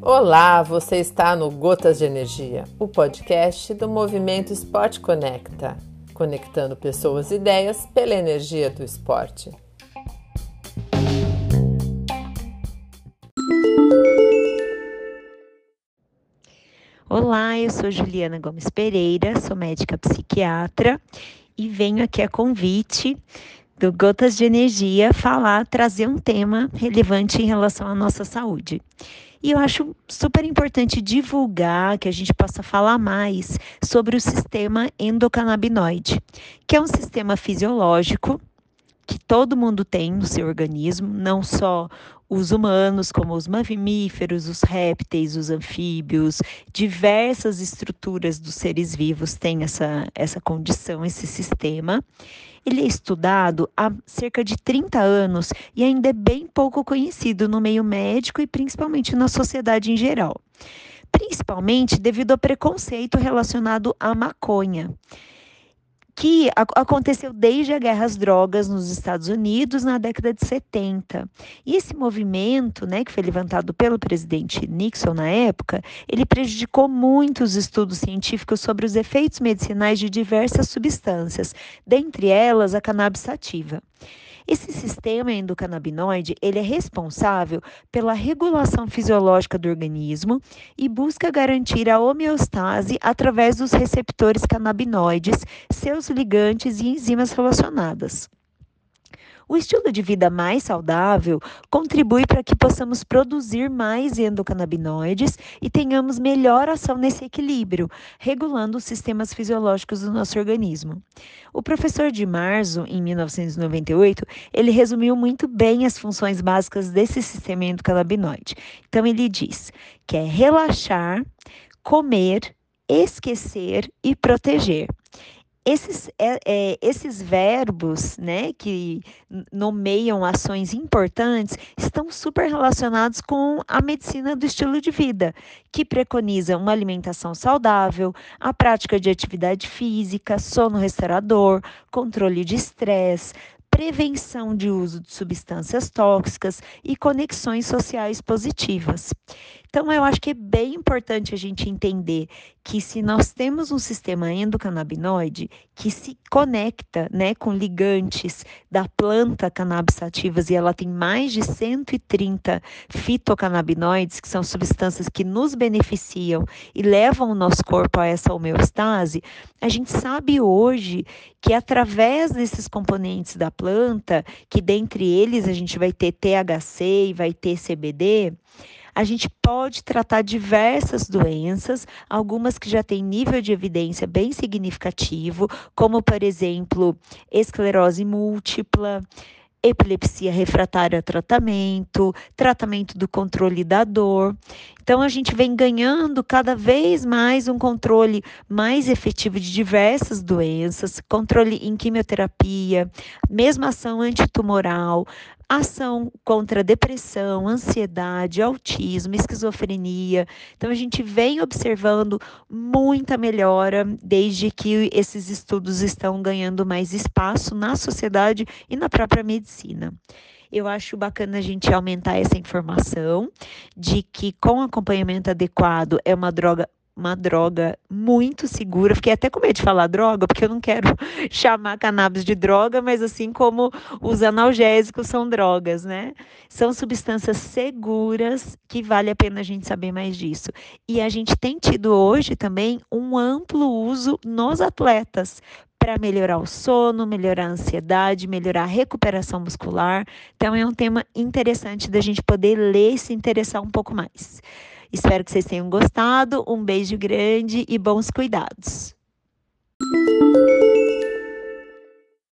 Olá, você está no Gotas de Energia, o podcast do Movimento Esporte Conecta, conectando pessoas e ideias pela energia do esporte. Olá, eu sou Juliana Gomes Pereira, sou médica psiquiatra e venho aqui a convite do Gotas de Energia falar, trazer um tema relevante em relação à nossa saúde. E eu acho super importante divulgar, que a gente possa falar mais sobre o sistema endocannabinoide, que é um sistema fisiológico que todo mundo tem no seu organismo, não só os humanos, como os mamíferos, os répteis, os anfíbios, diversas estruturas dos seres vivos têm essa, essa condição, esse sistema. Ele é estudado há cerca de 30 anos e ainda é bem pouco conhecido no meio médico e principalmente na sociedade em geral. Principalmente devido ao preconceito relacionado à maconha que aconteceu desde a guerra às drogas nos Estados Unidos na década de 70. E esse movimento, né, que foi levantado pelo presidente Nixon na época, ele prejudicou muitos estudos científicos sobre os efeitos medicinais de diversas substâncias, dentre elas a cannabis sativa. Esse sistema endocannabinoide, ele é responsável pela regulação fisiológica do organismo e busca garantir a homeostase através dos receptores canabinoides, seus ligantes e enzimas relacionadas. O estilo de vida mais saudável contribui para que possamos produzir mais endocannabinoides e tenhamos melhor ação nesse equilíbrio, regulando os sistemas fisiológicos do nosso organismo. O professor de Marzo, em 1998, ele resumiu muito bem as funções básicas desse sistema endocannabinoide. Então ele diz que é relaxar, comer, esquecer e proteger. Esses, é, é, esses verbos, né, que nomeiam ações importantes, estão super relacionados com a medicina do estilo de vida, que preconiza uma alimentação saudável, a prática de atividade física, sono restaurador, controle de estresse, prevenção de uso de substâncias tóxicas e conexões sociais positivas. Então, eu acho que é bem importante a gente entender que se nós temos um sistema endocannabinoide que se conecta né, com ligantes da planta cannabis sativas e ela tem mais de 130 fitocannabinoides, que são substâncias que nos beneficiam e levam o nosso corpo a essa homeostase, a gente sabe hoje que através desses componentes da planta, que dentre eles a gente vai ter THC e vai ter CBD, a gente pode tratar diversas doenças, algumas que já têm nível de evidência bem significativo, como, por exemplo, esclerose múltipla, epilepsia refratária a tratamento, tratamento do controle da dor. Então, a gente vem ganhando cada vez mais um controle mais efetivo de diversas doenças, controle em quimioterapia, mesma ação antitumoral, ação contra depressão, ansiedade, autismo, esquizofrenia. Então, a gente vem observando muita melhora desde que esses estudos estão ganhando mais espaço na sociedade e na própria medicina. Eu acho bacana a gente aumentar essa informação de que com acompanhamento adequado é uma droga uma droga muito segura. Fiquei até com medo de falar droga, porque eu não quero chamar cannabis de droga, mas assim como os analgésicos são drogas, né? São substâncias seguras que vale a pena a gente saber mais disso. E a gente tem tido hoje também um amplo uso nos atletas para melhorar o sono, melhorar a ansiedade, melhorar a recuperação muscular. Então é um tema interessante da gente poder ler e se interessar um pouco mais. Espero que vocês tenham gostado. Um beijo grande e bons cuidados.